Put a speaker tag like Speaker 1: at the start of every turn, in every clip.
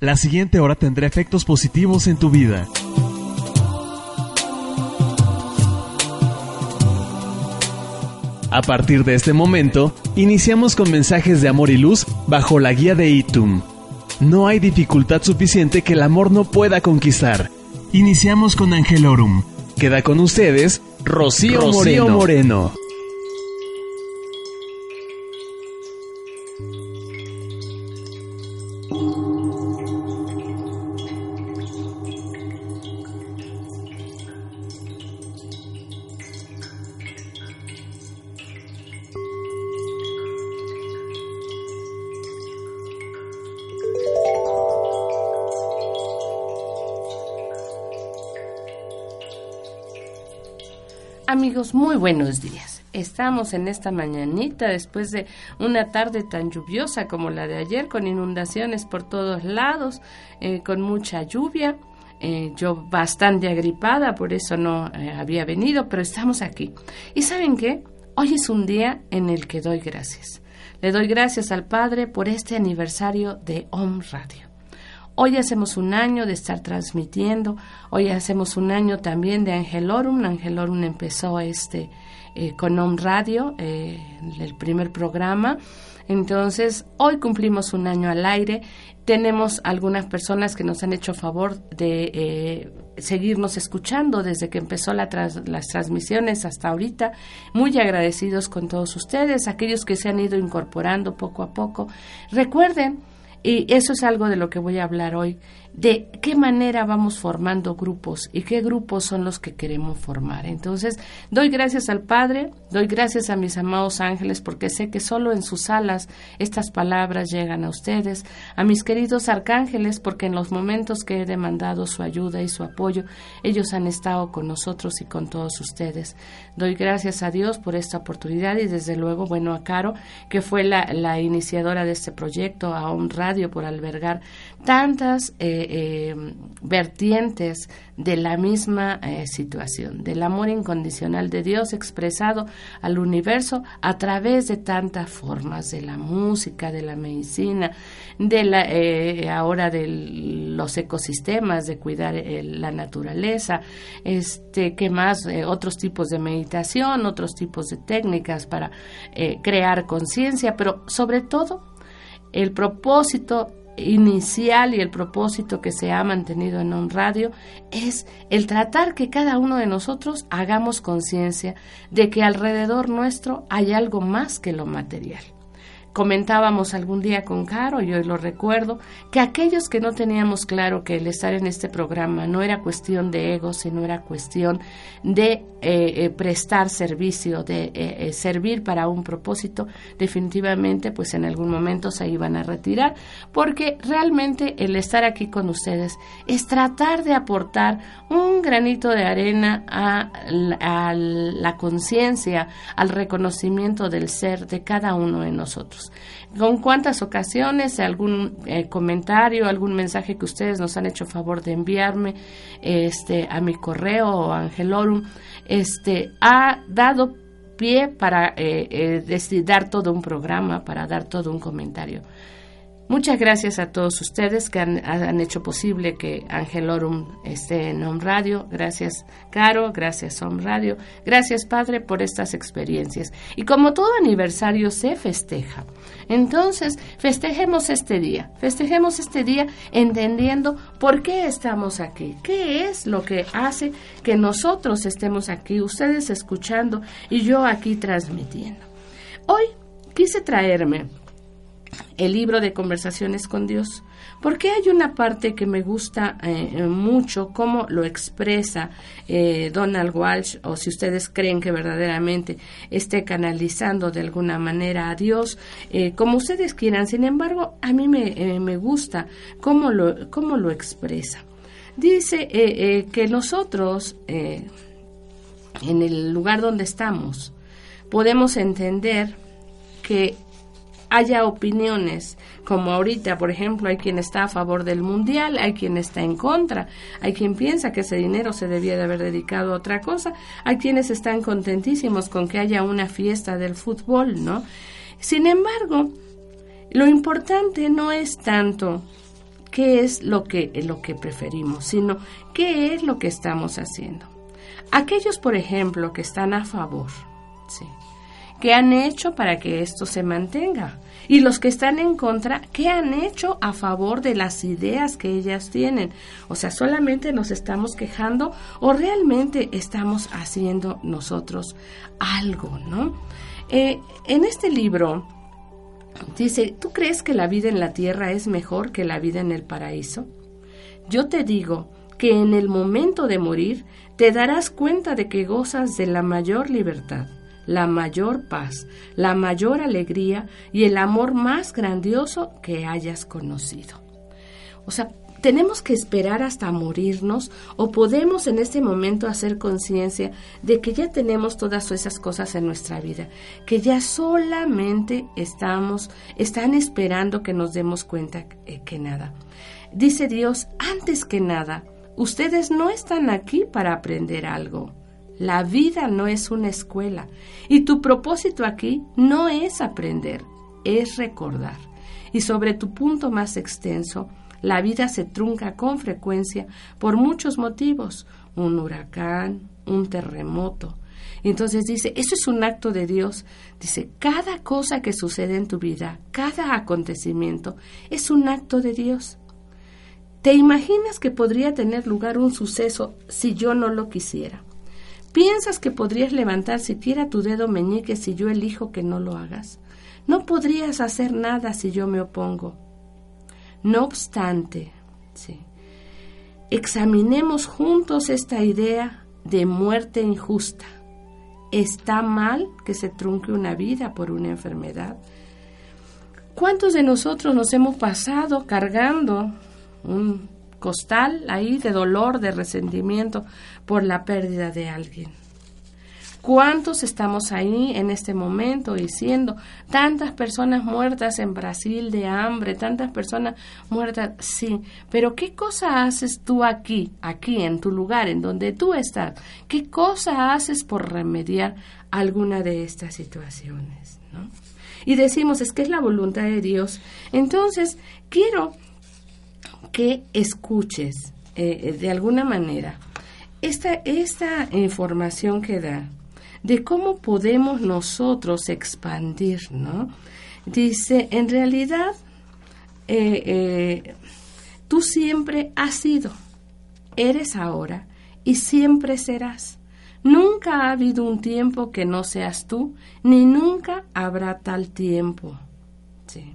Speaker 1: La siguiente hora tendrá efectos positivos en tu vida. A partir de este momento, iniciamos con mensajes de amor y luz bajo la guía de Itum. No hay dificultad suficiente que el amor no pueda conquistar. Iniciamos con Angelorum. Queda con ustedes Rocío, Moreno.
Speaker 2: Amigos, muy buenos días. Estamos en esta mañanita después de una tarde tan lluviosa como la de ayer, con inundaciones por todos lados, eh, con mucha lluvia. Eh, yo bastante agripada, por eso no eh, había venido, pero estamos aquí. ¿Y saben qué? Hoy es un día en el que doy gracias. Le doy gracias al Padre por este aniversario de Om Radio. Hoy hacemos un año de estar transmitiendo, hoy hacemos un año también de Angelorum. Angelorum empezó este eh, con Om Radio, eh, el primer programa. Entonces, hoy cumplimos un año al aire. Tenemos algunas personas que nos han hecho favor de eh, seguirnos escuchando desde que empezó las transmisiones hasta ahorita. Muy agradecidos con todos ustedes, aquellos que se han ido incorporando poco a poco. Recuerden, y eso es algo de lo que voy a hablar hoy, de qué manera vamos formando grupos y qué grupos son los que queremos formar. Entonces, doy gracias al Padre, doy gracias a mis amados ángeles porque sé que solo en sus alas estas palabras llegan a ustedes, a mis queridos arcángeles porque en los momentos que he demandado su ayuda y su apoyo, ellos han estado con nosotros y con todos ustedes. Doy gracias a Dios por esta oportunidad y desde luego, bueno, a Caro, que fue la, iniciadora de este proyecto, a un radio por albergar tantas eh, eh, vertientes de la misma eh, situación, del amor incondicional de Dios expresado al universo a través de tantas formas, de la música, de la medicina, de la ahora de los ecosistemas, de cuidar la naturaleza, este, que más otros tipos de meditación, otros tipos de técnicas para crear conciencia, pero sobre todo el propósito inicial y el propósito que se ha mantenido en un radio es el tratar que cada uno de nosotros hagamos conciencia de que alrededor nuestro hay algo más que lo material. Comentábamos algún día con Caro, y hoy lo recuerdo, que aquellos que no teníamos claro que el estar en este programa no era cuestión de ego, sino era cuestión de eh, eh, prestar servicio, de eh, servir para un propósito, definitivamente pues en algún momento se iban a retirar, porque realmente el estar aquí con ustedes es tratar de aportar un granito de arena a la conciencia, al reconocimiento del ser de cada uno de nosotros. ¿Con cuántas ocasiones algún eh, comentario, algún mensaje que ustedes nos han hecho favor de enviarme este, a mi correo Angelorum, este, ha dado pie para eh, eh, todo un programa, para dar todo un comentario? Muchas gracias a todos ustedes que han, hecho posible que Angelorum esté en Home Radio. Gracias, Caro. Gracias, Home Radio. Gracias, Padre, por estas experiencias. Y como todo aniversario se festeja, entonces festejemos este día. Festejemos este día entendiendo por qué estamos aquí. ¿Qué es lo que hace que nosotros estemos aquí, ustedes escuchando y yo aquí transmitiendo? Hoy quise traerme el libro de conversaciones con Dios, porque hay una parte que me gusta eh, mucho, cómo lo expresa eh, Donald Walsh, o si ustedes creen que verdaderamente esté canalizando de alguna manera a Dios, eh, como ustedes quieran. Sin embargo, a mí me, me gusta cómo lo, cómo lo expresa. Dice que nosotros, en el lugar donde estamos, podemos entender que haya opiniones, como ahorita, por ejemplo, hay quien está a favor del mundial, hay quien está en contra, hay quien piensa que ese dinero se debía de haber dedicado a otra cosa, hay quienes están contentísimos con que haya una fiesta del fútbol, ¿no? Sin embargo, lo importante no es tanto qué es lo que, lo que preferimos, sino qué es lo que estamos haciendo. Aquellos, por ejemplo, que están a favor, ¿sí? ¿Qué han hecho para que esto se mantenga? Y los que están en contra, ¿qué han hecho a favor de las ideas que ellas tienen? O sea, solamente nos estamos quejando o realmente estamos haciendo nosotros algo, ¿no? Eh, en este libro dice, ¿tú crees que la vida en la tierra es mejor que la vida en el paraíso? Yo te digo que en el momento de morir te darás cuenta de que gozas de la mayor libertad la mayor paz, la mayor alegría y el amor más grandioso que hayas conocido. O sea, tenemos que esperar hasta morirnos o podemos en este momento hacer conciencia de que ya tenemos todas esas cosas en nuestra vida, que ya solamente estamos, están esperando que nos demos cuenta que, que nada. Dice Dios, antes que nada, ustedes no están aquí para aprender algo. La vida no es una escuela y tu propósito aquí no es aprender, es recordar. Y sobre tu punto más extenso, la vida se trunca con frecuencia por muchos motivos, un huracán, un terremoto. entonces dice, eso es un acto de Dios. Dice, cada cosa que sucede en tu vida, cada acontecimiento, es un acto de Dios. ¿Te imaginas que podría tener lugar un suceso si yo no lo quisiera? ¿Piensas que podrías levantar siquiera tu dedo meñique si yo elijo que no lo hagas? No podrías hacer nada si yo me opongo. No obstante, sí, examinemos juntos esta idea de muerte injusta. ¿Está mal que se trunque una vida por una enfermedad? ¿Cuántos de nosotros nos hemos pasado cargando un costal ahí de dolor, de resentimiento por la pérdida de alguien. ¿Cuántos estamos ahí en este momento diciendo tantas personas muertas en Brasil de hambre, tantas personas muertas? Sí, pero ¿qué cosa haces tú aquí, aquí en tu lugar, en donde tú estás? ¿Qué cosa haces por remediar alguna de estas situaciones? Y decimos, es que es la voluntad de Dios. Entonces, quiero que escuches eh, eh, de alguna manera esta, esta información que da de cómo podemos nosotros expandir, ¿no? Dice, en realidad, eh, tú siempre has sido, eres ahora y siempre serás. Nunca ha habido un tiempo que no seas tú, ni nunca habrá tal tiempo. Sí.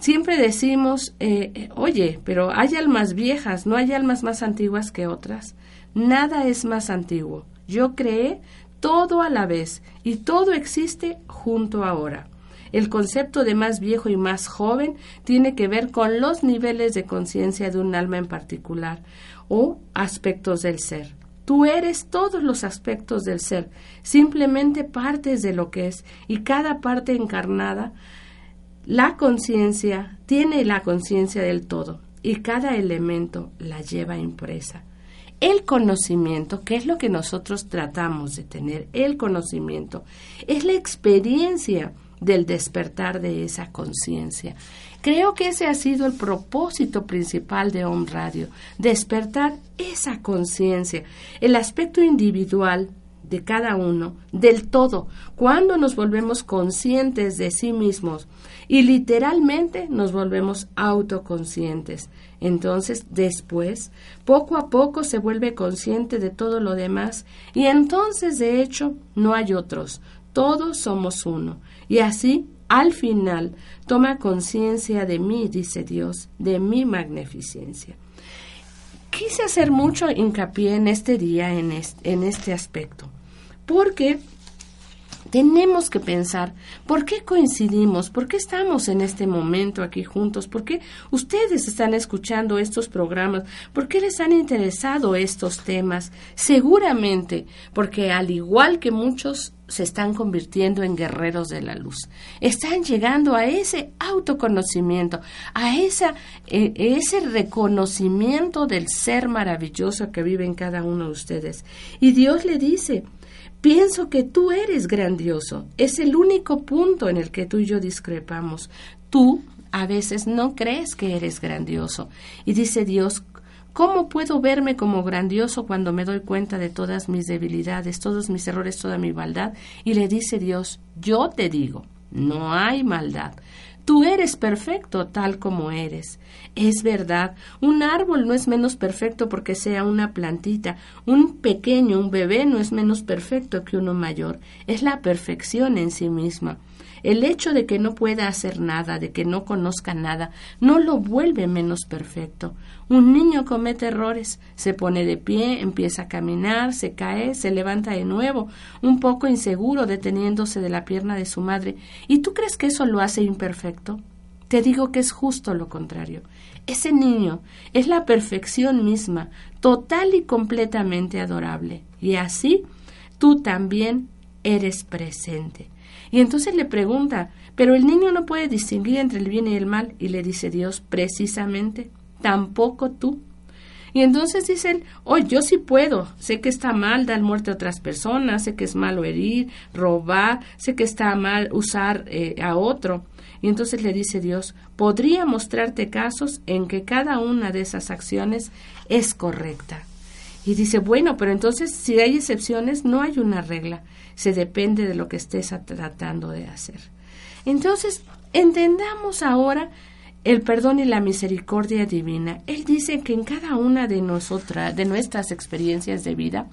Speaker 2: Siempre decimos, eh, eh, oye, pero hay almas viejas, no hay almas más antiguas que otras. Nada es más antiguo. Yo creé todo a la vez y todo existe junto ahora. El concepto de más viejo y más joven tiene que ver con los niveles de conciencia de un alma en particular o aspectos del ser. Tú eres todos los aspectos del ser, simplemente partes de lo que es, y cada parte encarnada la conciencia tiene la conciencia del todo y cada elemento la lleva impresa. El conocimiento, que es lo que nosotros tratamos de tener, el conocimiento, es la experiencia del despertar de esa conciencia. Creo que ese ha sido el propósito principal de Home Radio, despertar esa conciencia, el aspecto individual de cada uno, del todo, cuando nos volvemos conscientes de sí mismos y literalmente nos volvemos autoconscientes. Entonces, después, poco a poco se vuelve consciente de todo lo demás y entonces, de hecho, no hay otros, todos somos uno. Y así, al final, toma conciencia de mí, dice Dios, de mi magnificencia. Quise hacer mucho hincapié en este día, en en este aspecto porque tenemos que pensar por qué coincidimos, por qué estamos en este momento aquí juntos, por qué ustedes están escuchando estos programas, por qué les han interesado estos temas. Seguramente porque al igual que muchos se están convirtiendo en guerreros de la luz. Están llegando a ese autoconocimiento, a esa, eh, ese reconocimiento del ser maravilloso que vive en cada uno de ustedes. Y Dios le dice, Pienso que tú eres grandioso. Es el único punto en el que tú y yo discrepamos. Tú A veces no crees que eres grandioso. Y dice Dios, ¿Cómo puedo verme como grandioso cuando me doy cuenta de todas mis debilidades, todos mis errores, toda mi maldad? Y le dice Dios, yo te digo, no hay maldad. Tú eres perfecto tal como eres. Es verdad, un árbol no es menos perfecto porque sea una plantita, un pequeño, un bebé no es menos perfecto que uno mayor. Es la perfección en sí misma. El hecho de que no pueda hacer nada, de que no conozca nada, no lo vuelve menos perfecto. Un niño comete errores, se pone de pie, empieza a caminar, se cae, se levanta de nuevo, un poco inseguro, deteniéndose de la pierna de su madre. ¿Y tú crees que eso lo hace imperfecto? Te digo que es justo lo contrario. Ese niño es la perfección misma, total y completamente adorable. Y así tú también eres presente. Y entonces le pregunta, pero el niño no puede distinguir entre el bien y el mal. Y le dice Dios, precisamente, tampoco tú. Y entonces dice él, oh, yo sí puedo, sé que está mal dar muerte a otras personas, sé que es malo herir, robar, sé que está mal usar eh, a otro. Y entonces le dice Dios, podría mostrarte casos en que cada una de esas acciones es correcta. Y dice, bueno, pero entonces si hay excepciones, no hay una regla se depende de lo que estés tratando de hacer. Entonces, entendamos ahora el perdón y la misericordia divina. Él dice que en cada una de nosotras, de nuestras experiencias de vida,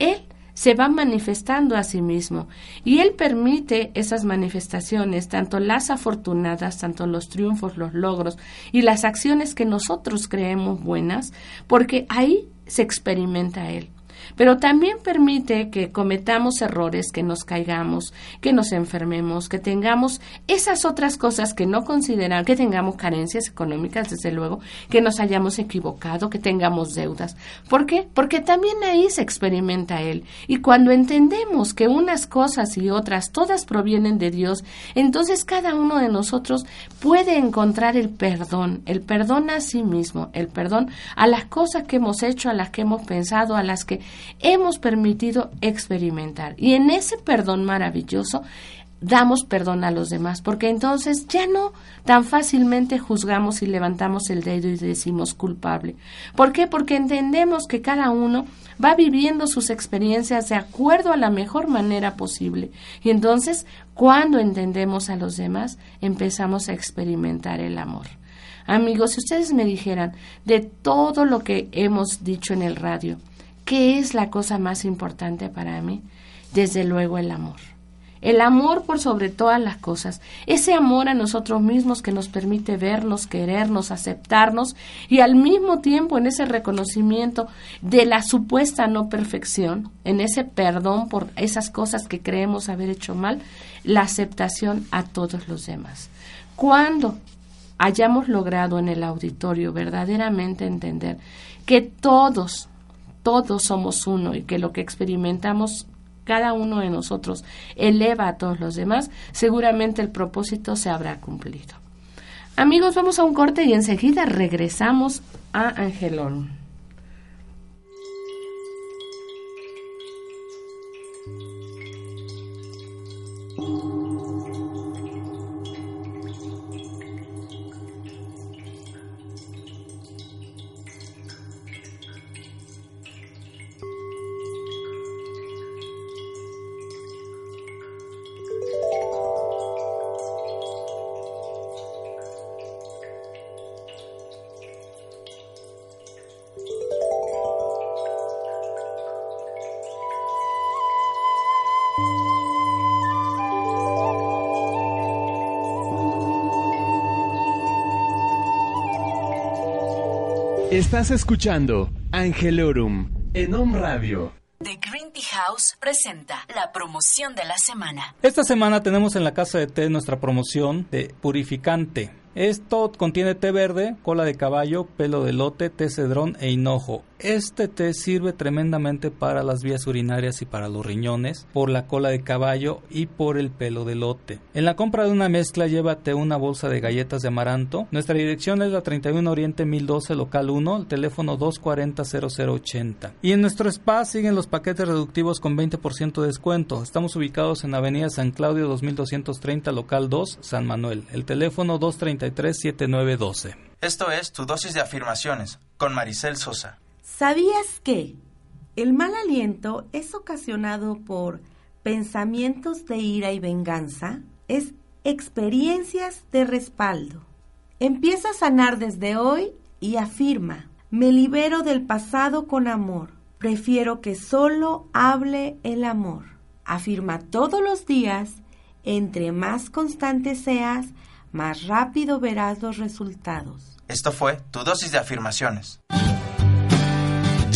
Speaker 2: Él se va manifestando a sí mismo y Él permite esas manifestaciones, tanto las afortunadas, tanto los triunfos, los logros y las acciones que nosotros creemos buenas, porque ahí se experimenta Él pero también permite que cometamos errores, que nos caigamos, que nos enfermemos, que tengamos esas otras cosas que no consideran, que tengamos carencias económicas, desde luego, que nos hayamos equivocado, que tengamos deudas. ¿Por qué? Porque también ahí se experimenta Él. Y cuando entendemos que unas cosas y otras todas provienen de Dios, entonces cada uno de nosotros puede encontrar el perdón, el perdón a sí mismo, el perdón a las cosas que hemos hecho, a las que hemos pensado, a las que hemos permitido experimentar. Y en ese perdón maravilloso damos perdón a los demás, porque entonces ya no tan fácilmente juzgamos y levantamos el dedo y decimos culpable. ¿Por qué? Porque entendemos que cada uno va viviendo sus experiencias de acuerdo a la mejor manera posible. Y entonces, cuando entendemos a los demás, empezamos a experimentar el amor. Amigos, si ustedes me dijeran de todo lo que hemos dicho en el radio, ¿Qué es la cosa más importante para mí? Desde luego el amor. El amor por sobre todas las cosas. Ese amor a nosotros mismos que nos permite vernos, querernos, aceptarnos y al mismo tiempo en ese reconocimiento de la supuesta no perfección, en ese perdón por esas cosas que creemos haber hecho mal, la aceptación a todos los demás. Cuando hayamos logrado en el auditorio verdaderamente entender que todos todos somos uno y que lo que experimentamos cada uno de nosotros eleva a todos los demás, seguramente el propósito se habrá cumplido. Amigos, vamos a un corte y enseguida regresamos a Angelón.
Speaker 1: Estás escuchando Angelorum en Home Radio.
Speaker 3: The Green Tea House presenta la promoción de la semana.
Speaker 4: Esta semana tenemos en la casa de té nuestra promoción de purificante esto contiene té verde, cola de caballo, pelo de lote, té cedrón e hinojo. Este té sirve tremendamente para las vías urinarias y para los riñones, por la cola de caballo y por el pelo de lote. En la compra de una mezcla llévate una bolsa de galletas de amaranto. Nuestra dirección es la 31 Oriente 1012, local 1, el teléfono 240-0080. Y en nuestro spa siguen los paquetes reductivos con 20% de descuento. Estamos ubicados en Avenida San Claudio 2230, local 2, San Manuel. El teléfono 230 243-7912.
Speaker 5: Esto es Tu dosis de afirmaciones con Maricel Sosa.
Speaker 6: ¿Sabías que el mal aliento es ocasionado por pensamientos de ira y venganza? Es experiencias de respaldo. Empieza a sanar desde hoy y afirma, me libero del pasado con amor. Prefiero que solo hable el amor. Afirma todos los días, entre más constante seas, más rápido verás los resultados.
Speaker 5: Esto fue tu dosis de afirmaciones.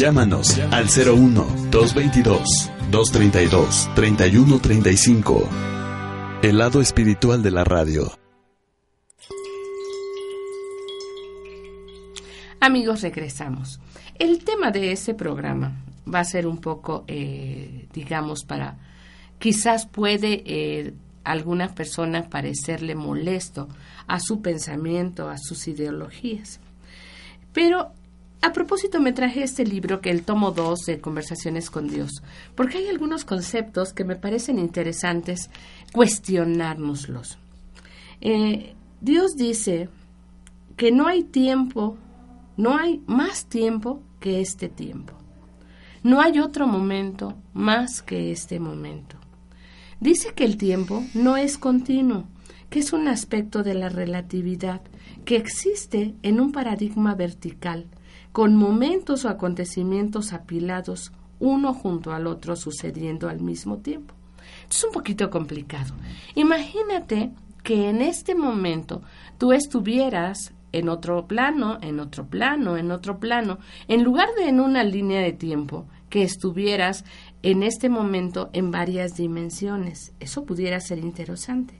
Speaker 7: Llámanos al 01 222 232 3135. El lado espiritual de la radio.
Speaker 2: Amigos, regresamos. El tema de ese programa va a ser un poco, eh, digamos, para, quizás puede eh, algunas personas parecerle molesto a su pensamiento, a sus ideologías. Pero a propósito me traje este libro, que el tomo 2 de Conversaciones con Dios, porque hay algunos conceptos que me parecen interesantes cuestionárnoslos. Eh, Dios dice que no hay tiempo no hay más tiempo que este tiempo. No hay otro momento más que este momento. Dice que el tiempo no es continuo, que es un aspecto de la relatividad que existe en un paradigma vertical, con momentos o acontecimientos apilados uno junto al otro sucediendo al mismo tiempo. Es un poquito complicado. Imagínate que en este momento tú estuvieras en otro plano, en otro plano, en otro plano, en lugar de en una línea de tiempo, que estuvieras en este momento en varias dimensiones. Eso pudiera ser interesante.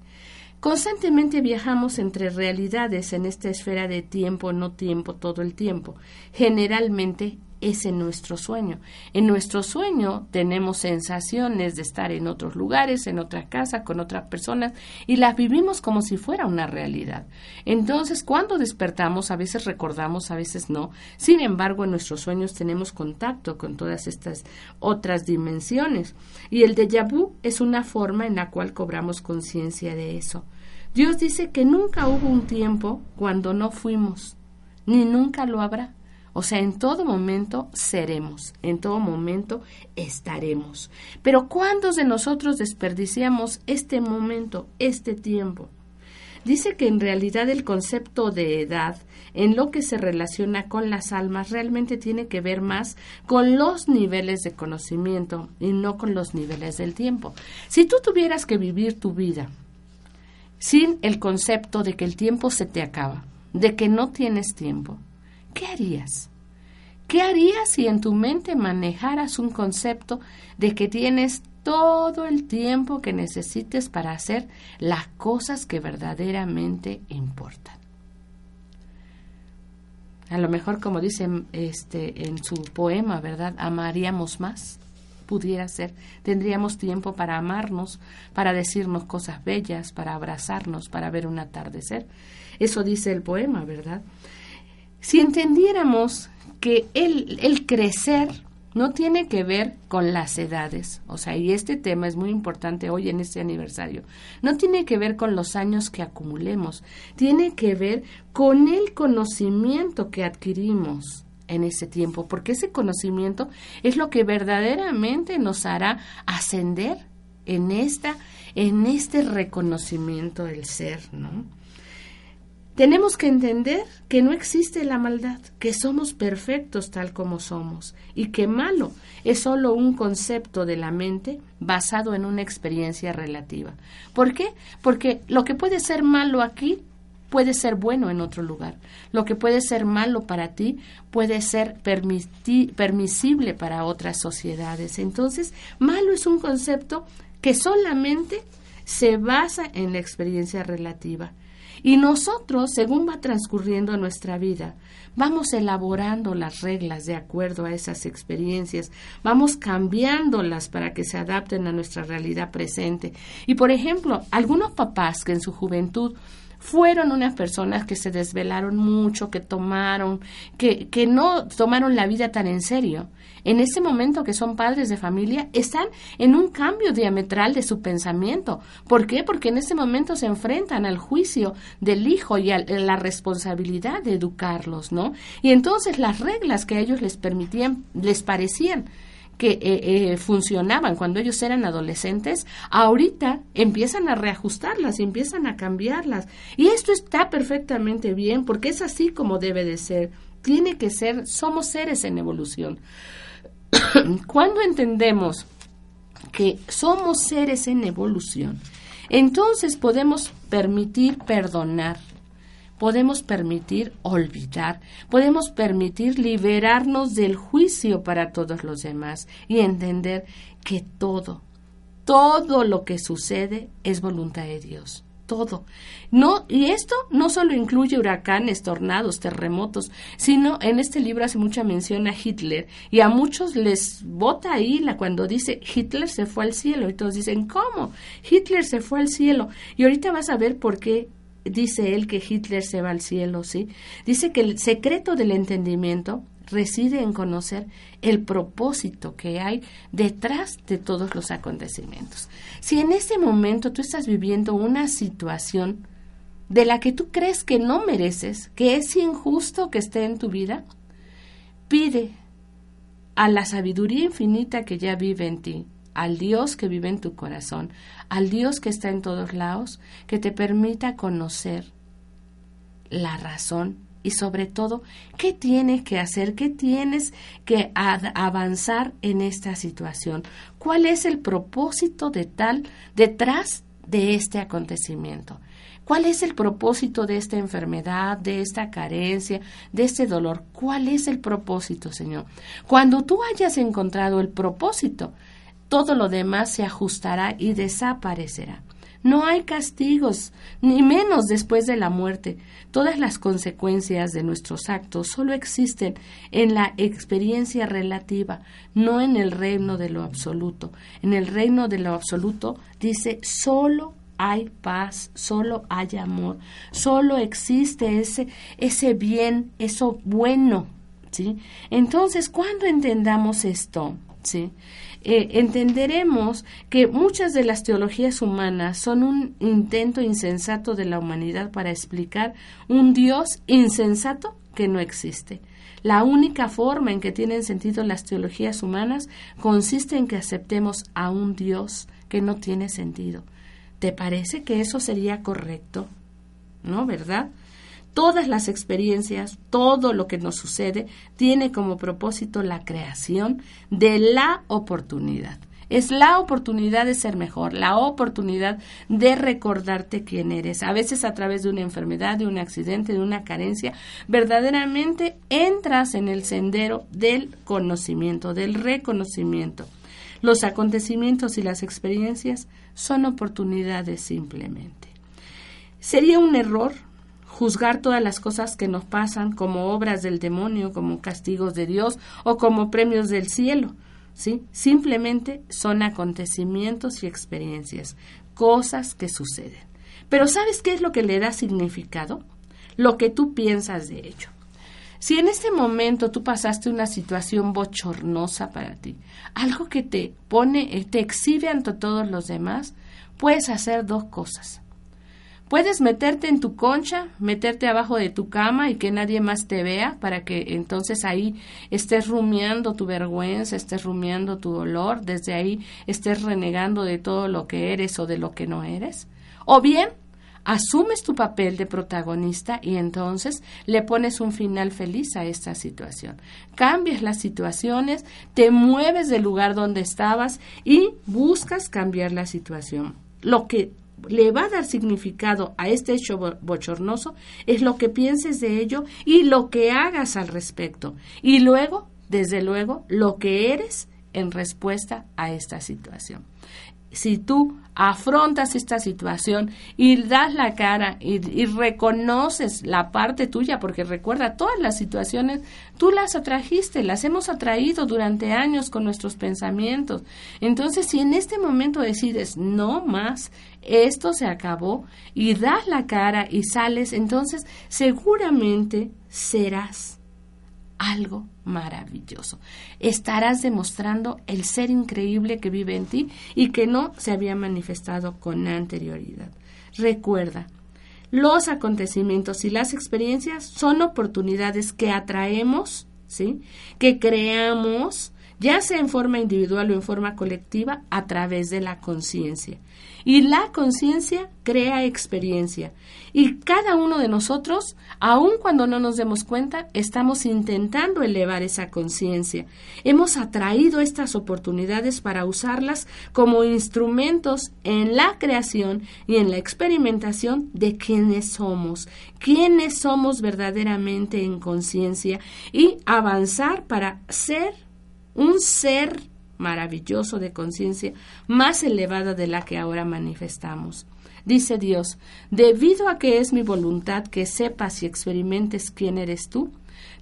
Speaker 2: Constantemente viajamos entre realidades en esta esfera de tiempo, no tiempo, todo el tiempo. Generalmente es en nuestro sueño. En nuestro sueño tenemos sensaciones de estar en otros lugares, en otras casas, con otras personas, y las vivimos como si fuera una realidad. Entonces, cuando despertamos, a veces recordamos, a veces no. Sin embargo, en nuestros sueños tenemos contacto con todas estas otras dimensiones. Y el déjà vu es una forma en la cual cobramos conciencia de eso. Dios dice que nunca hubo un tiempo cuando no fuimos, ni nunca lo habrá. O sea, en todo momento seremos, en todo momento estaremos. Pero ¿cuántos de nosotros desperdiciamos este momento, este tiempo? Dice que en realidad el concepto de edad en lo que se relaciona con las almas realmente tiene que ver más con los niveles de conocimiento y no con los niveles del tiempo. Si tú tuvieras que vivir tu vida sin el concepto de que el tiempo se te acaba, de que no tienes tiempo, ¿qué harías? ¿Qué harías si en tu mente manejaras un concepto de que tienes todo el tiempo que necesites para hacer las cosas que verdaderamente importan? A lo mejor, como dice este, en su poema, ¿verdad? Amaríamos más, pudiera ser. Tendríamos tiempo para amarnos, para decirnos cosas bellas, para abrazarnos, para ver un atardecer. Eso dice el poema, ¿verdad? Si entendiéramos que el, el crecer no tiene que ver con las edades, o sea, y este tema es muy importante hoy en este aniversario, no tiene que ver con los años que acumulemos, tiene que ver con el conocimiento que adquirimos en ese tiempo, porque ese conocimiento es lo que verdaderamente nos hará ascender en esta en este reconocimiento del ser, ¿no? Tenemos que entender que no existe la maldad, que somos perfectos tal como somos y que malo es solo un concepto de la mente basado en una experiencia relativa. ¿Por qué? Porque lo que puede ser malo aquí puede ser bueno en otro lugar. Lo que puede ser malo para ti puede ser permisible para otras sociedades. Entonces, malo es un concepto que solamente se basa en la experiencia relativa. Y nosotros, según va transcurriendo nuestra vida, vamos elaborando las reglas de acuerdo a esas experiencias, vamos cambiándolas para que se adapten a nuestra realidad presente. Y por ejemplo, algunos papás que en su juventud fueron unas personas que se desvelaron mucho, que tomaron, que, que no tomaron la vida tan en serio. En ese momento que son padres de familia, están en un cambio diametral de su pensamiento. ¿Por qué? Porque en ese momento se enfrentan al juicio del hijo y a la responsabilidad de educarlos, ¿no? Y entonces las reglas que a ellos les permitían, les parecían que eh, eh, funcionaban cuando ellos eran adolescentes, ahorita empiezan a reajustarlas y empiezan a cambiarlas. Y esto está perfectamente bien porque es así como debe de ser. Tiene que ser, somos seres en evolución. cuando entendemos que somos seres en evolución, entonces podemos permitir perdonar, podemos permitir olvidar, podemos permitir liberarnos del juicio para todos los demás y entender que todo, todo lo que sucede es voluntad de Dios. Todo. No, y esto no solo incluye huracanes, tornados, terremotos, sino en este libro hace mucha mención a Hitler y a muchos les bota ahí la cuando dice Hitler se fue al cielo y todos dicen ¿cómo? Hitler se fue al cielo y ahorita vas a ver por qué dice él que Hitler se va al cielo, ¿sí? Dice que el secreto del entendimiento reside en conocer el propósito que hay detrás de todos los acontecimientos. Si en ese momento tú estás viviendo una situación de la que tú crees que no mereces, que es injusto que esté en tu vida, pide a la sabiduría infinita que ya vive en ti, al Dios que vive en tu corazón, al Dios que está en todos lados, que te permita conocer la razón y sobre todo qué tienes que hacer, qué tienes que avanzar en esta situación, cuál es el propósito de tal detrás de este acontecimiento. ¿Cuál es el propósito de esta enfermedad, de esta carencia, de este dolor? ¿Cuál es el propósito, Señor? Cuando tú hayas encontrado el propósito, todo lo demás se ajustará y desaparecerá. No hay castigos, ni menos después de la muerte. Todas las consecuencias de nuestros actos solo existen en la experiencia relativa, no en el reino de lo absoluto. En el reino de lo absoluto dice solo hay paz, solo hay amor, solo existe ese, ese bien, eso bueno. ¿sí? Entonces, cuando entendamos esto, ¿sí? Eh, entenderemos que muchas de las teologías humanas son un intento insensato de la humanidad para explicar un Dios insensato que no existe. La única forma en que tienen sentido las teologías humanas consiste en que aceptemos a un Dios que no tiene sentido. ¿Te parece que eso sería correcto? ¿No, verdad? Todas las experiencias, todo lo que nos sucede, tiene como propósito la creación de la oportunidad. Es la oportunidad de ser mejor, la oportunidad de recordarte quién eres. A veces a través de una enfermedad, de un accidente, de una carencia, verdaderamente entras en el sendero del conocimiento, del reconocimiento. Los acontecimientos y las experiencias son oportunidades simplemente. Sería un error juzgar todas las cosas que nos pasan como obras del demonio, como castigos de Dios o como premios del cielo. ¿sí? Simplemente son acontecimientos y experiencias, cosas que suceden. Pero ¿sabes qué es lo que le da significado? Lo que tú piensas de ello. Si en este momento tú pasaste una situación bochornosa para ti, algo que te pone, te exhibe ante todos los demás, puedes hacer dos cosas. Puedes meterte en tu concha, meterte abajo de tu cama y que nadie más te vea para que entonces ahí estés rumiando tu vergüenza, estés rumiando tu dolor, desde ahí estés renegando de todo lo que eres o de lo que no eres. O bien, asumes tu papel de protagonista y entonces le pones un final feliz a esta situación. Cambias las situaciones, te mueves del lugar donde estabas y buscas cambiar la situación. Lo que le va a dar significado a este hecho bochornoso es lo que pienses de ello y lo que hagas al respecto. Y luego, desde luego, lo que eres en respuesta a esta situación. Si tú afrontas esta situación y das la cara y, reconoces la parte tuya, porque recuerda, todas las situaciones tú las atrajiste, las hemos atraído durante años con nuestros pensamientos. Entonces, si en este momento decides no más, esto se acabó y das la cara y sales, entonces seguramente serás algo maravilloso. Estarás demostrando el ser increíble que vive en ti y que no se había manifestado con anterioridad. Recuerda, los acontecimientos y las experiencias son oportunidades que atraemos, ¿sí? que creamos, ya sea en forma individual o en forma colectiva, a través de la conciencia. Y la conciencia crea experiencia. Y cada uno de nosotros, aun cuando no nos demos cuenta, estamos intentando elevar esa conciencia. Hemos atraído estas oportunidades para usarlas como instrumentos en la creación y en la experimentación de quiénes somos, quiénes somos verdaderamente en conciencia y avanzar para ser un ser maravilloso de conciencia más elevada de la que ahora manifestamos. Dice Dios, debido a que es mi voluntad que sepas y experimentes quién eres tú,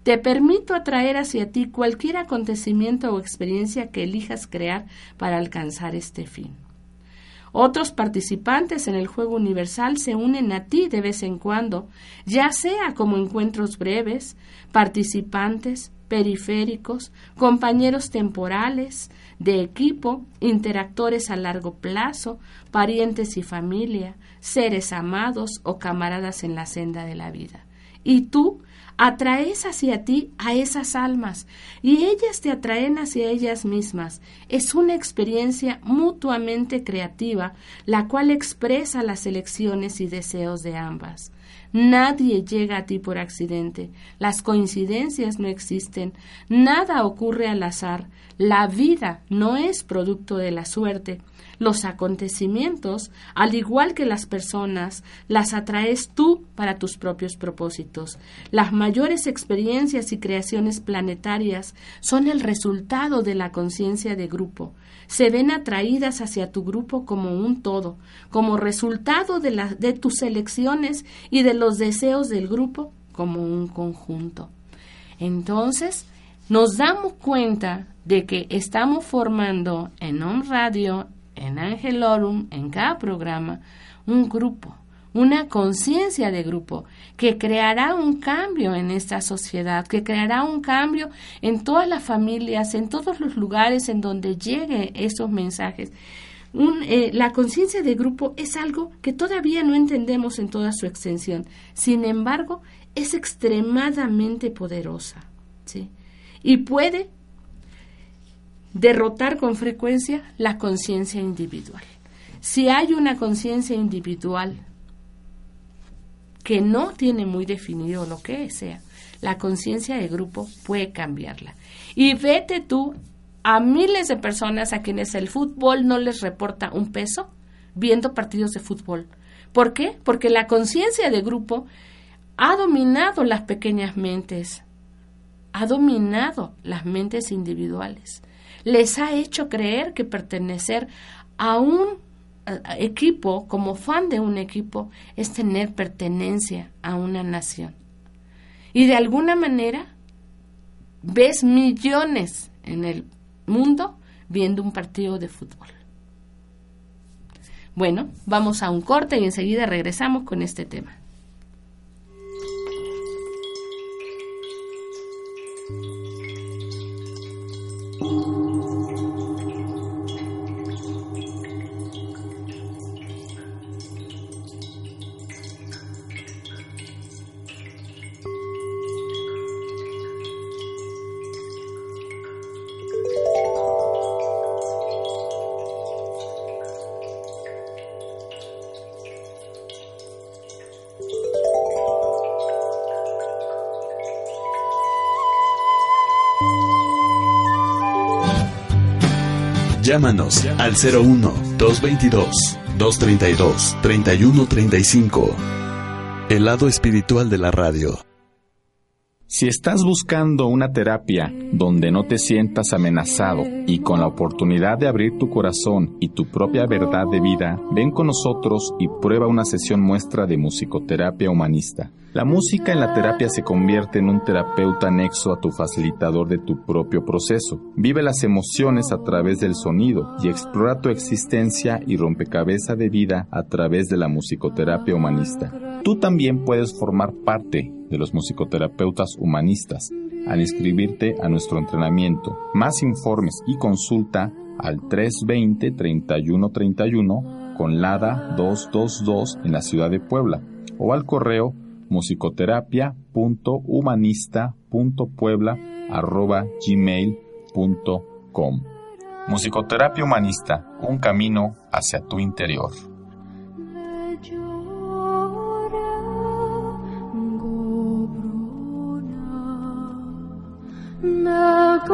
Speaker 2: te permito atraer hacia ti cualquier acontecimiento o experiencia que elijas crear para alcanzar este fin. Otros participantes en el juego universal se unen a ti de vez en cuando, ya sea como encuentros breves, participantes, periféricos, compañeros temporales, de equipo, interactores a largo plazo, parientes y familia, seres amados o camaradas en la senda de la vida. Y tú atraes hacia ti a esas almas y ellas te atraen hacia ellas mismas. Es una experiencia mutuamente creativa, la cual expresa las elecciones y deseos de ambas. Nadie llega a ti por accidente. Las coincidencias no existen. Nada ocurre al azar. La vida no es producto de la suerte. Los acontecimientos, al igual que las personas, las atraes tú para tus propios propósitos. Las mayores experiencias y creaciones planetarias son el resultado de la conciencia de grupo se ven atraídas hacia tu grupo como un todo, como resultado de, tus elecciones y de los deseos del grupo como un conjunto. Entonces, nos damos cuenta de que estamos formando en On Radio, en Angelorum, en cada programa, un grupo, una conciencia de grupo que creará un cambio en esta sociedad, que creará un cambio en todas las familias, en todos los lugares en donde lleguen esos mensajes. Eh, la conciencia de grupo es algo que todavía no entendemos en toda su extensión. Sin embargo, es extremadamente poderosa. ¿sí? Y puede derrotar con frecuencia la conciencia individual. Si hay una conciencia individual que no tiene muy definido lo que sea, la conciencia de grupo puede cambiarla. Y vete tú a miles de personas a quienes el fútbol no les reporta un peso viendo partidos de fútbol. ¿Por qué? Porque la conciencia de grupo ha dominado las pequeñas mentes, ha dominado las mentes individuales, les ha hecho creer que pertenecer a un equipo, como fan de un equipo, es tener pertenencia a una nación. Y de alguna manera ves millones en el mundo viendo un partido de fútbol. Bueno, vamos a un corte y enseguida regresamos con este tema.
Speaker 7: Llámanos al 01-222-232-3135. El lado espiritual de la radio.
Speaker 8: Si estás buscando una terapia donde no te sientas amenazado y con la oportunidad de abrir tu corazón y tu propia verdad de vida, ven con nosotros y prueba una sesión muestra de musicoterapia humanista. La música en la terapia se convierte en un terapeuta anexo a tu facilitador de tu propio proceso. Vive las emociones a través del sonido y explora tu existencia y rompecabezas de vida a través de la musicoterapia humanista. Tú también puedes formar parte de los musicoterapeutas humanistas al inscribirte a nuestro entrenamiento. Más informes y consulta al 320-3131 con LADA 222 en la ciudad de Puebla o al correo musicoterapia.humanista.puebla.gmail.com Musicoterapia Humanista, un camino hacia tu interior.
Speaker 4: Hola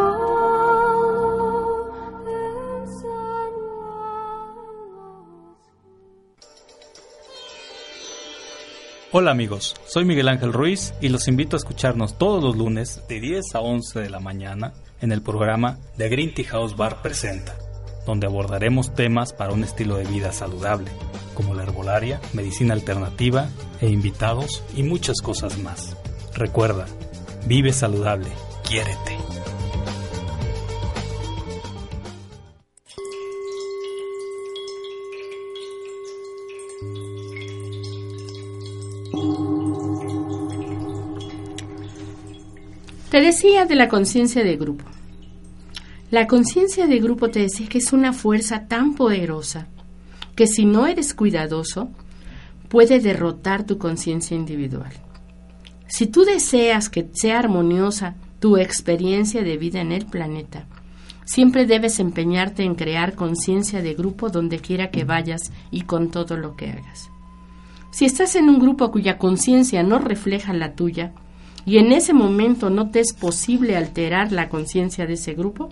Speaker 4: amigos, soy Miguel Ángel Ruiz y los invito a escucharnos todos los lunes de 10 a 11 de la mañana en el programa The Green Tea House Bar Presenta, donde abordaremos temas para un estilo de vida saludable, como la herbolaria, medicina alternativa e invitados y muchas cosas más. Recuerda, vive saludable, quiérete.
Speaker 2: Te decía de la conciencia de grupo. La conciencia de grupo te decía que es una fuerza tan poderosa que si no eres cuidadoso, puede derrotar tu conciencia individual. Si tú deseas que sea armoniosa tu experiencia de vida en el planeta, siempre debes empeñarte en crear conciencia de grupo donde quiera que vayas y con todo lo que hagas. Si estás en un grupo cuya conciencia no refleja la tuya, y en ese momento no te es posible alterar la conciencia de ese grupo,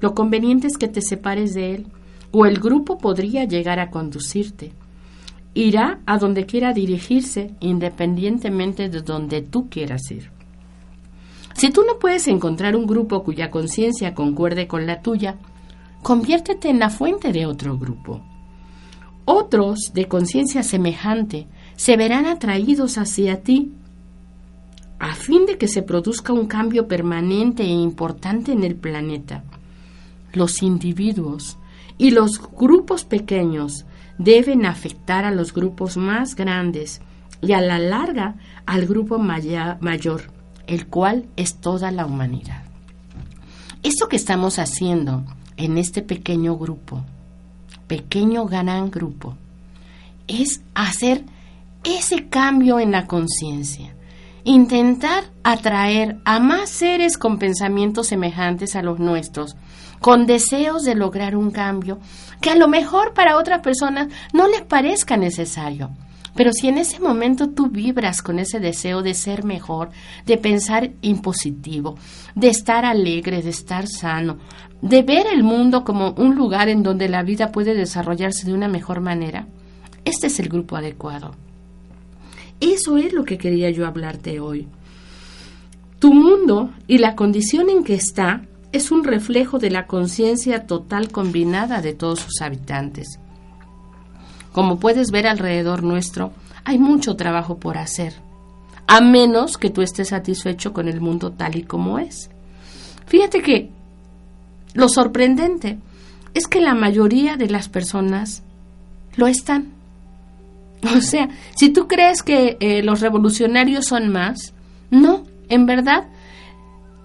Speaker 2: lo conveniente es que te separes de él, o el grupo podría llegar a conducirte. Irá a donde quiera dirigirse, independientemente de donde tú quieras ir. Si tú no puedes encontrar un grupo cuya conciencia concuerde con la tuya, conviértete en la fuente de otro grupo. Otros de conciencia semejante se verán atraídos hacia ti a fin de que se produzca un cambio permanente e importante en el planeta. Los individuos y los grupos pequeños deben afectar a los grupos más grandes y a la larga al grupo mayor, el cual es toda la humanidad. Esto que estamos haciendo en este pequeño grupo, pequeño gran grupo, es hacer ese cambio en la conciencia intentar atraer a más seres con pensamientos semejantes a los nuestros, con deseos de lograr un cambio que a lo mejor para otras personas no les parezca necesario. Pero si en ese momento tú vibras con ese deseo de ser mejor, de pensar impositivo, de estar alegre, de estar sano, de ver el mundo como un lugar en donde la vida puede desarrollarse de una mejor manera, este es el grupo adecuado. Eso es lo que quería yo hablarte hoy. Tu mundo y la condición en que está es un reflejo de la conciencia total combinada de todos sus habitantes. Como puedes ver alrededor nuestro, hay mucho trabajo por hacer, a menos que tú estés satisfecho con el mundo tal y como es. Fíjate que lo sorprendente es que la mayoría de las personas lo están. O sea, si tú crees que eh, los revolucionarios son más, no, en verdad,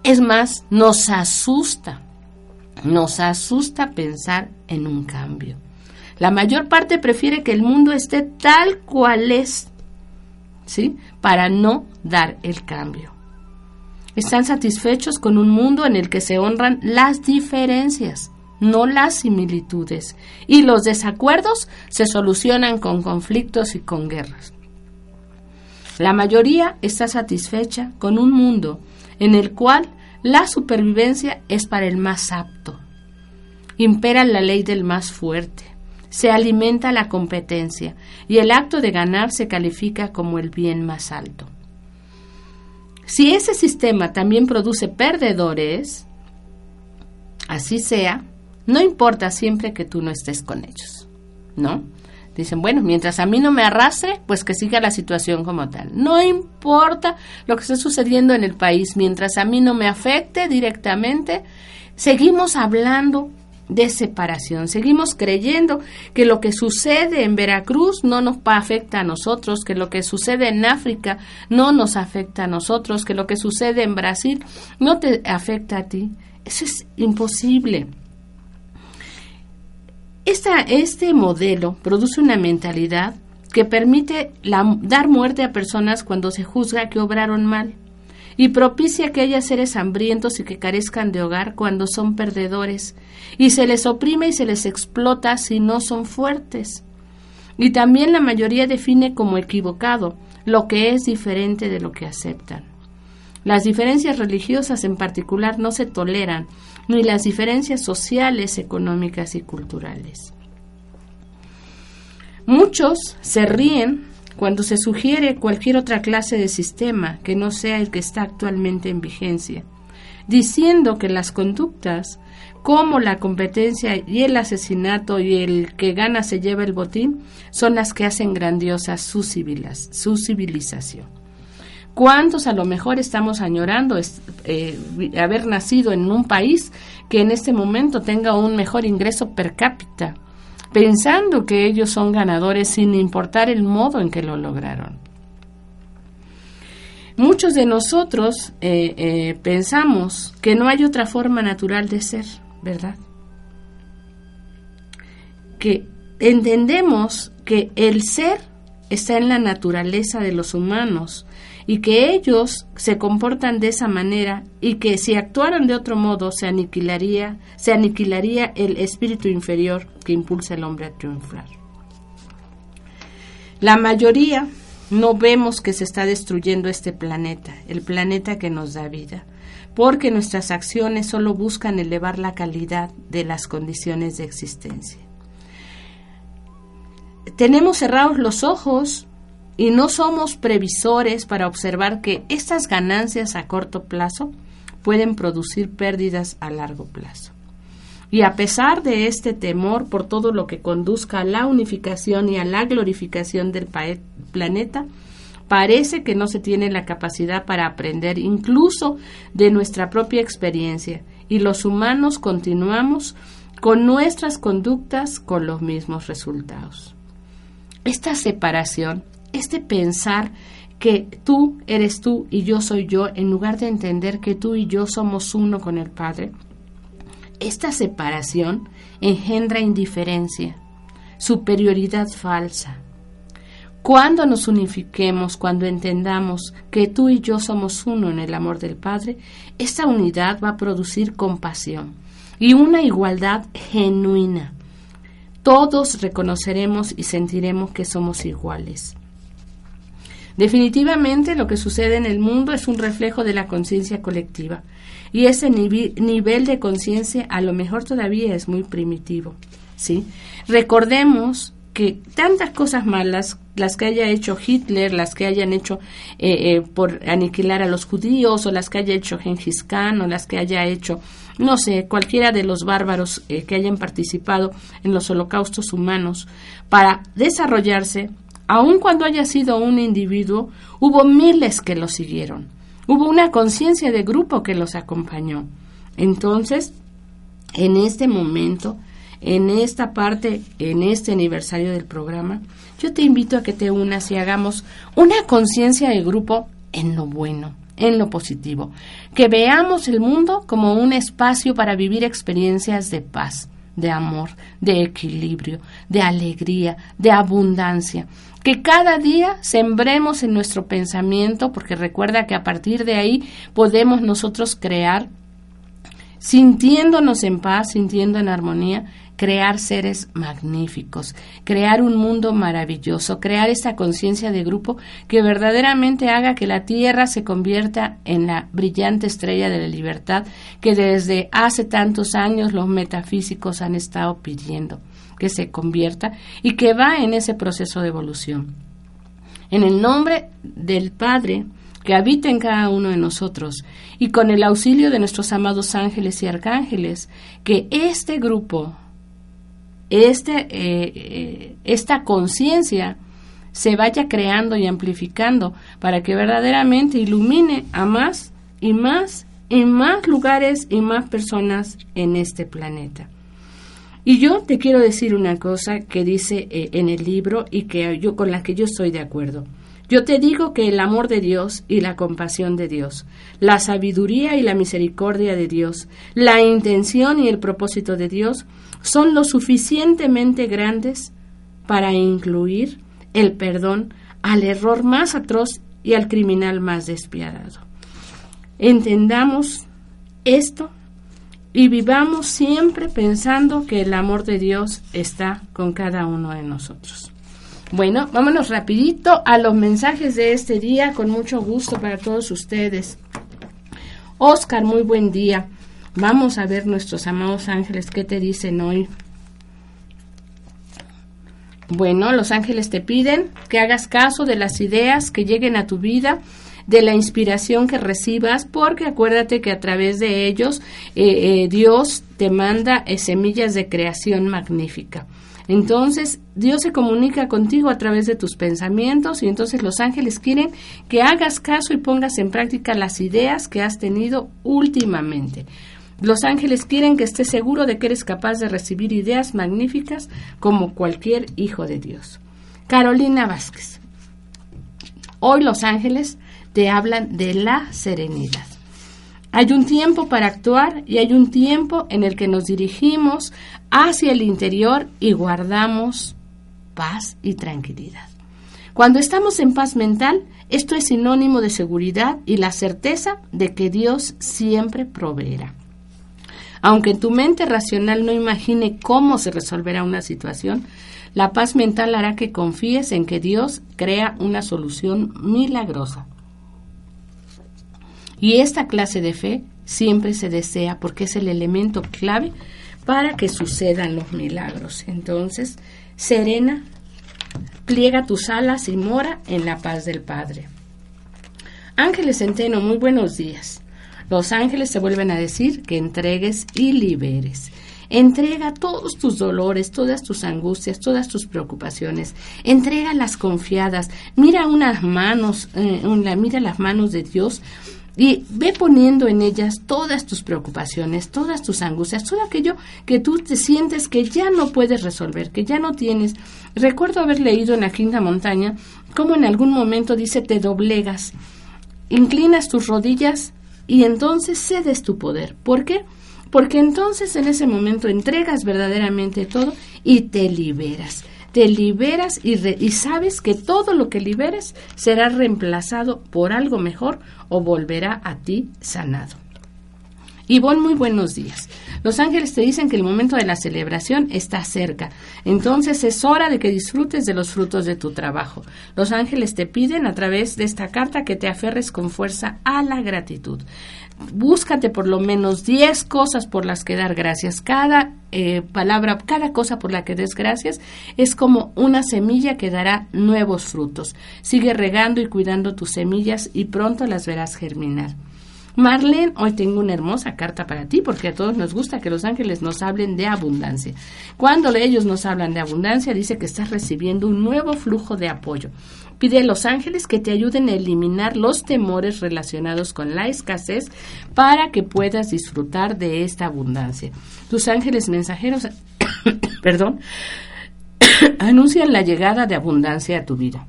Speaker 2: es más, nos asusta, nos asusta pensar en un cambio. La mayor parte prefiere que el mundo esté tal cual es, ¿sí? Para no dar el cambio. Están satisfechos con un mundo en el que se honran las diferencias no las similitudes, y los desacuerdos se solucionan con conflictos y con guerras. La mayoría está satisfecha con un mundo en el cual la supervivencia es para el más apto. Impera la ley del más fuerte, se alimenta la competencia y el acto de ganar se califica como el bien más alto. si ese sistema también produce perdedores, así sea, no importa siempre que tú no estés con ellos, ¿no? Dicen, bueno, mientras a mí no me arrastre, pues que siga la situación como tal. No importa lo que esté sucediendo en el país, mientras a mí no me afecte directamente, seguimos hablando de separación. Seguimos creyendo que lo que sucede en Veracruz no nos afecta a nosotros, que lo que sucede en África no nos afecta a nosotros, que lo que sucede en Brasil no te afecta a ti. Eso es imposible este modelo produce una mentalidad que permite dar muerte a personas cuando se juzga que obraron mal y propicia que haya seres hambrientos y que carezcan de hogar cuando son perdedores, y se les oprime y se les explota si no son fuertes. Y también la mayoría define como equivocado lo que es diferente de lo que aceptan. Las diferencias religiosas en particular no se toleran, ni las diferencias sociales, económicas y culturales. Muchos se ríen cuando se sugiere cualquier otra clase de sistema que no sea el que está actualmente en vigencia, diciendo que las conductas como la competencia y el asesinato y el que gana se lleva el botín son las que hacen grandiosa su, su civilización. ¿Cuántos a lo mejor estamos añorando eh, haber nacido en un país que en este momento tenga un mejor ingreso per cápita, pensando que ellos son ganadores sin importar el modo en que lo lograron? Muchos de nosotros eh, eh, pensamos que no hay otra forma natural de ser, ¿verdad? Que entendemos que el ser está en la naturaleza de los humanos y que ellos se comportan de esa manera y que si actuaran de otro modo se aniquilaría, se aniquilaría el espíritu inferior que impulsa al hombre a triunfar. La mayoría no vemos que se está destruyendo este planeta, el planeta que nos da vida, porque nuestras acciones solo buscan elevar la calidad de las condiciones de existencia. Tenemos cerrados los ojos y no somos previsores para observar que estas ganancias a corto plazo pueden producir pérdidas a largo plazo. Y a pesar de este temor por todo lo que conduzca a la unificación y a la glorificación del planeta, parece que no se tiene la capacidad para aprender incluso de nuestra propia experiencia y los humanos continuamos con nuestras conductas con los mismos resultados. Esta separación este pensar que tú eres tú y yo soy yo, en lugar de entender que tú y yo somos uno con el Padre, esta separación engendra indiferencia, superioridad falsa. Cuando nos unifiquemos, cuando entendamos que tú y yo somos uno en el amor del Padre, esta unidad va a producir compasión y una igualdad genuina. Todos reconoceremos y sentiremos que somos iguales. Definitivamente lo que sucede en el mundo es un reflejo de la conciencia colectiva y ese nivel de conciencia a lo mejor todavía es muy primitivo. ¿sí? Recordemos que tantas cosas malas, las que haya hecho Hitler, las que hayan hecho eh, eh, por aniquilar a los judíos, o las que haya hecho Genghis Khan, o las que haya hecho, no sé, cualquiera de los bárbaros eh, que hayan participado en los holocaustos humanos, para desarrollarse aun cuando haya sido un individuo, hubo miles que lo siguieron. Hubo una conciencia de grupo que los acompañó. Entonces, en este momento, en esta parte, en este aniversario del programa, yo te invito a que te unas y hagamos una conciencia de grupo en lo bueno, en lo positivo, que veamos el mundo como un espacio para vivir experiencias de paz, de amor, de equilibrio, de alegría, de abundancia, que cada día sembremos en nuestro pensamiento, porque recuerda que a partir de ahí podemos nosotros crear, sintiéndonos en paz, sintiendo en armonía, crear seres magníficos, crear un mundo maravilloso, crear esa conciencia de grupo que verdaderamente haga que la Tierra se convierta en la brillante estrella de la libertad que desde hace tantos años los metafísicos han estado pidiendo que se convierta y que va en ese proceso de evolución. En el nombre del Padre, que habita en cada uno de nosotros y con el auxilio de nuestros amados ángeles y arcángeles, que este grupo, este, eh, eh, esta conciencia, se vaya creando y amplificando para que verdaderamente ilumine a más y más y más lugares y más personas en este planeta. Y yo te quiero decir una cosa que dice eh, en el libro y que yo con la que yo estoy de acuerdo. Yo te digo que el amor de Dios y la compasión de Dios, la sabiduría y la misericordia de Dios, la intención y el propósito de Dios son lo suficientemente grandes para incluir el perdón al error más atroz y al criminal más despiadado. Entendamos esto y vivamos siempre pensando que el amor de Dios está con cada uno de nosotros. Bueno, vámonos rapidito a los mensajes de este día con mucho gusto para todos ustedes. Oscar, muy buen día. Vamos a ver nuestros amados ángeles qué te dicen hoy. Bueno, los ángeles te piden que hagas caso de las ideas que lleguen a tu vida, de la inspiración que recibas, porque acuérdate que a través de ellos eh, eh, Dios te manda eh, semillas de creación magnífica. Entonces, Dios se comunica contigo a través de tus pensamientos y entonces los ángeles quieren que hagas caso y pongas en práctica las ideas que has tenido últimamente. Los ángeles quieren que estés seguro de que eres capaz de recibir ideas magníficas como cualquier hijo de Dios. Carolina Vázquez. Hoy los ángeles te hablan de la serenidad. Hay un tiempo para actuar y hay un tiempo en el que nos dirigimos hacia el interior y guardamos paz y tranquilidad. Cuando estamos en paz mental, esto es sinónimo de seguridad y la certeza de que Dios siempre proveerá. Aunque tu mente racional no imagine cómo se resolverá una situación, la paz mental hará que confíes en que Dios crea una solución milagrosa. Y esta clase de fe siempre se desea porque es el elemento clave para que sucedan los milagros. Entonces, serena, pliega tus alas y mora en la paz del Padre. Ángeles Centeno, muy buenos días. Los ángeles se vuelven a decir que entregues y liberes. Entrega todos tus dolores, todas tus angustias, todas tus preocupaciones. Entrega las confiadas. Mira unas manos, eh, mira las manos de Dios y ve poniendo en ellas todas tus preocupaciones, todas tus angustias, todo aquello que tú te sientes que ya no puedes resolver, que ya no tienes. Recuerdo haber leído en la quinta montaña cómo en algún momento dice te doblegas, inclinas tus rodillas y entonces cedes tu poder. ¿Por qué? Porque entonces en ese momento entregas verdaderamente todo y te liberas. Te liberas y, sabes que todo lo que liberes será reemplazado por algo mejor o volverá a ti sanado. Ivonne, muy buenos días. Los ángeles te dicen que el momento de la celebración está cerca. Entonces es hora de que disfrutes de los frutos de tu trabajo. Los ángeles te piden a través de esta carta que te aferres con fuerza a la gratitud. Búscate por lo menos 10 cosas por las que dar gracias. Cada eh, palabra, cada cosa por la que des gracias es como una semilla que dará nuevos frutos. Sigue regando y cuidando tus semillas y pronto las verás germinar. Marlene, hoy tengo una hermosa carta para ti porque a todos nos gusta que los ángeles nos hablen de abundancia. Cuando ellos nos hablan de abundancia, dice que estás recibiendo un nuevo flujo de apoyo. Pide a los ángeles que te ayuden a eliminar los temores relacionados con la escasez para que puedas disfrutar de esta abundancia. Tus ángeles mensajeros, perdón, anuncian la llegada de abundancia a tu vida.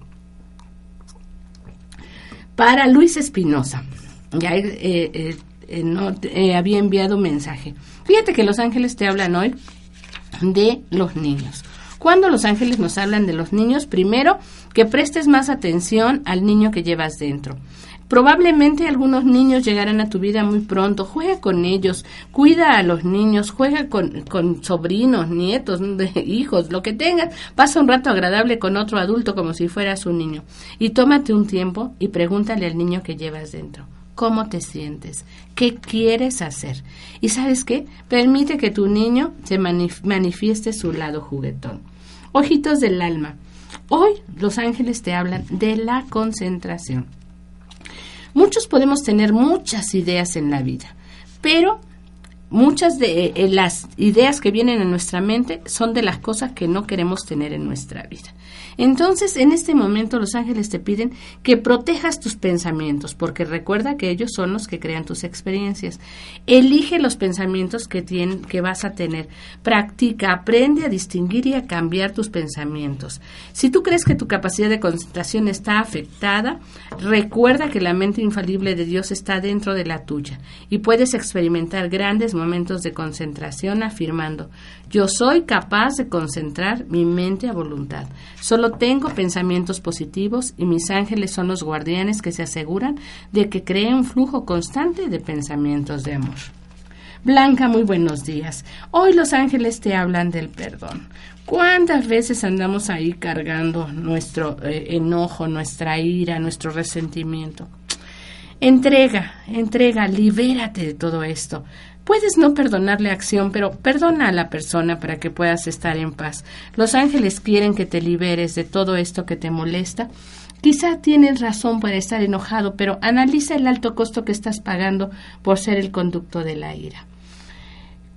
Speaker 2: Para Luis Espinosa, ya eh, eh, eh, no había enviado mensaje. Fíjate que los ángeles te hablan hoy de los niños. Cuando los ángeles nos hablan de los niños, primero que prestes más atención al niño que llevas dentro. Probablemente algunos niños llegarán a tu vida muy pronto. Juega con ellos, cuida a los niños, juega con, con sobrinos, nietos, hijos, lo que tengas. Pasa un rato agradable con otro adulto como si fueras un niño. Y tómate un tiempo y pregúntale al niño que llevas dentro cómo te sientes, qué quieres hacer. Y sabes qué, permite que tu niño se manifieste su lado juguetón. Ojitos del alma. Hoy los ángeles te hablan de la concentración. Muchos podemos tener muchas ideas en la vida, pero muchas de eh, las ideas que vienen a nuestra mente son de las cosas que no queremos tener en nuestra vida. Entonces, en este momento los ángeles te piden que protejas tus pensamientos, porque recuerda que ellos son los que crean tus experiencias. Elige los pensamientos que, que vas a tener. Practica, aprende a distinguir y a cambiar tus pensamientos. Si tú crees que tu capacidad de concentración está afectada, recuerda que la mente infalible de Dios está dentro de la tuya y puedes experimentar grandes momentos de concentración afirmando, yo soy capaz de concentrar mi mente a voluntad. Solo tengo pensamientos positivos y mis ángeles son los guardianes que se aseguran de que cree un flujo constante de pensamientos de amor. Blanca, muy buenos días. Hoy los ángeles te hablan del perdón. ¿Cuántas veces andamos ahí cargando nuestro eh, enojo, nuestra ira, nuestro resentimiento? Entrega, entrega, libérate de todo esto. Puedes no perdonarle acción, pero perdona a la persona para que puedas estar en paz. Los ángeles quieren que te liberes de todo esto que te molesta. Quizá tienes razón para estar enojado, pero analiza el alto costo que estás pagando por ser el conducto de la ira.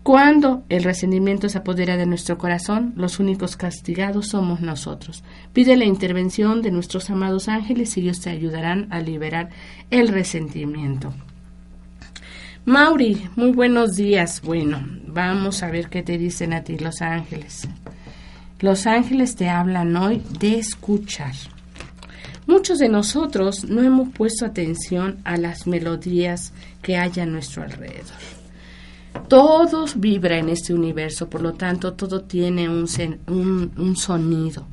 Speaker 2: Cuando el resentimiento se apodera de nuestro corazón, los únicos castigados somos nosotros. Pide la intervención de nuestros amados ángeles y ellos te ayudarán a liberar el resentimiento. Mauri, muy buenos días. Bueno, vamos a ver qué te dicen a ti los ángeles. Los ángeles te hablan hoy de escuchar. Muchos de nosotros no hemos puesto atención a las melodías que hay a nuestro alrededor. Todo vibra en este universo, por lo tanto, todo tiene un, un, un sonido.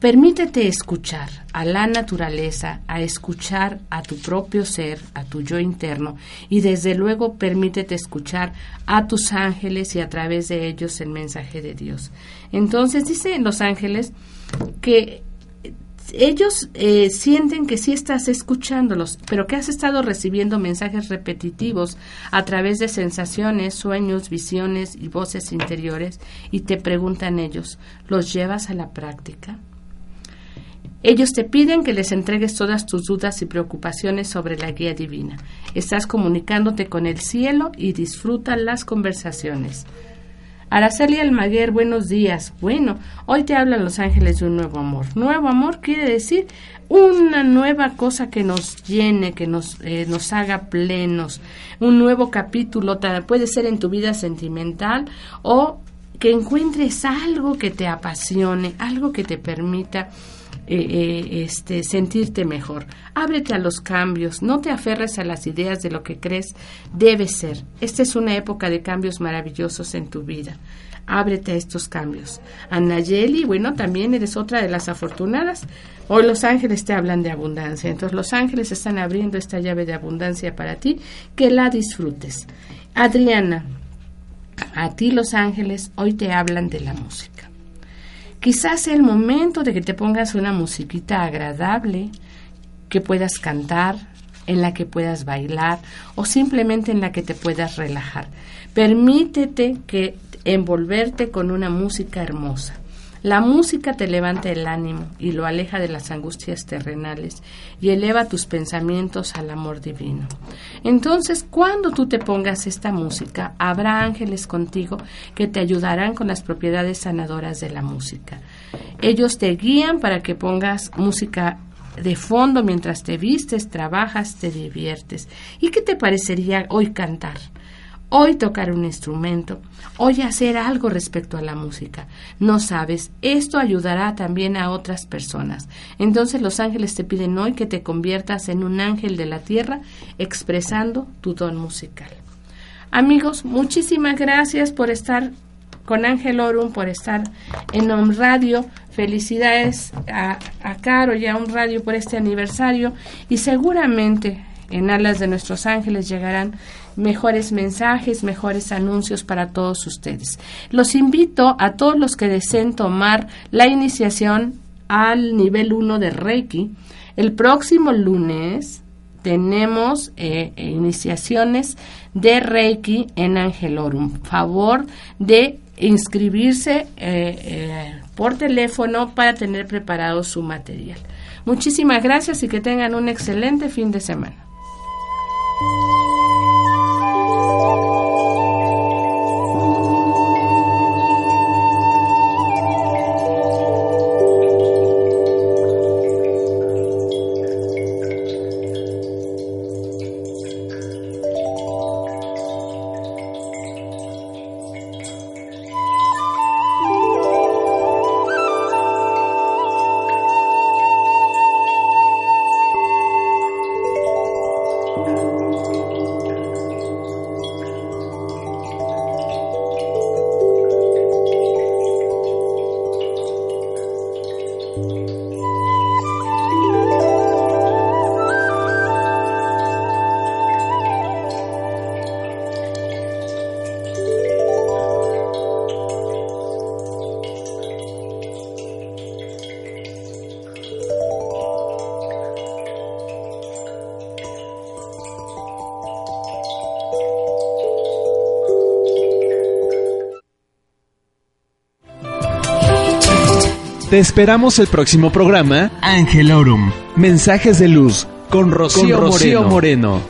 Speaker 2: Permítete escuchar a la naturaleza, a escuchar a tu propio ser, a tu yo interno y desde luego permítete escuchar a tus ángeles y a través de ellos el mensaje de Dios. Entonces dicen los ángeles que ellos eh, sienten que sí estás escuchándolos, pero que has estado recibiendo mensajes repetitivos a través de sensaciones, sueños, visiones y voces interiores y te preguntan ellos, ¿los llevas a la práctica? Ellos te piden que les entregues todas tus dudas y preocupaciones sobre la guía divina. Estás comunicándote con el cielo y disfruta las conversaciones. Araceli Almaguer, buenos días. Bueno, hoy te hablan los ángeles de un nuevo amor. Nuevo amor quiere decir una nueva cosa que nos llene, que nos, eh, nos haga plenos. Un nuevo capítulo, puede ser en tu vida sentimental o que encuentres algo que te apasione, algo que te permita eh, eh, este, sentirte mejor. Ábrete a los cambios, no te aferres a las ideas de lo que crees debe ser. Esta es una época de cambios maravillosos en tu vida. Ábrete a estos cambios. Anayeli, bueno, también eres otra de las afortunadas. Hoy los ángeles te hablan de abundancia. Entonces los ángeles están abriendo esta llave de abundancia para ti, que la disfrutes. Adriana, a ti los ángeles hoy te hablan de la música. Quizás sea el momento de que te pongas una musiquita agradable, que puedas cantar, en la que puedas bailar o simplemente en la que te puedas relajar. Permítete que envolverte con una música hermosa. La música te levanta el ánimo y lo aleja de las angustias terrenales y eleva tus pensamientos al amor divino. Entonces, cuando tú te pongas esta música, habrá ángeles contigo que te ayudarán con las propiedades sanadoras de la música. Ellos te guían para que pongas música de fondo mientras te vistes, trabajas, te diviertes. ¿Y qué te parecería hoy cantar? Hoy tocar un instrumento, hoy hacer algo respecto a la música. No sabes, esto ayudará también a otras personas. Entonces los ángeles te piden hoy que te conviertas en un ángel de la tierra expresando tu don musical. Amigos, muchísimas gracias por estar con Ángel Orum, por estar en On Radio. Felicidades a, Caro y a On Radio por este aniversario y seguramente en alas de nuestros ángeles llegarán mejores mensajes, mejores anuncios para todos ustedes. Los invito a todos los que deseen tomar la iniciación al nivel 1 de Reiki. El próximo lunes tenemos eh, iniciaciones de Reiki en Angelorum. Favor de inscribirse eh, eh, por teléfono para tener preparado su material. Muchísimas gracias y que tengan un excelente fin de semana.
Speaker 1: Te esperamos el próximo programa Angelorum. Mensajes de luz con Rocío, Moreno.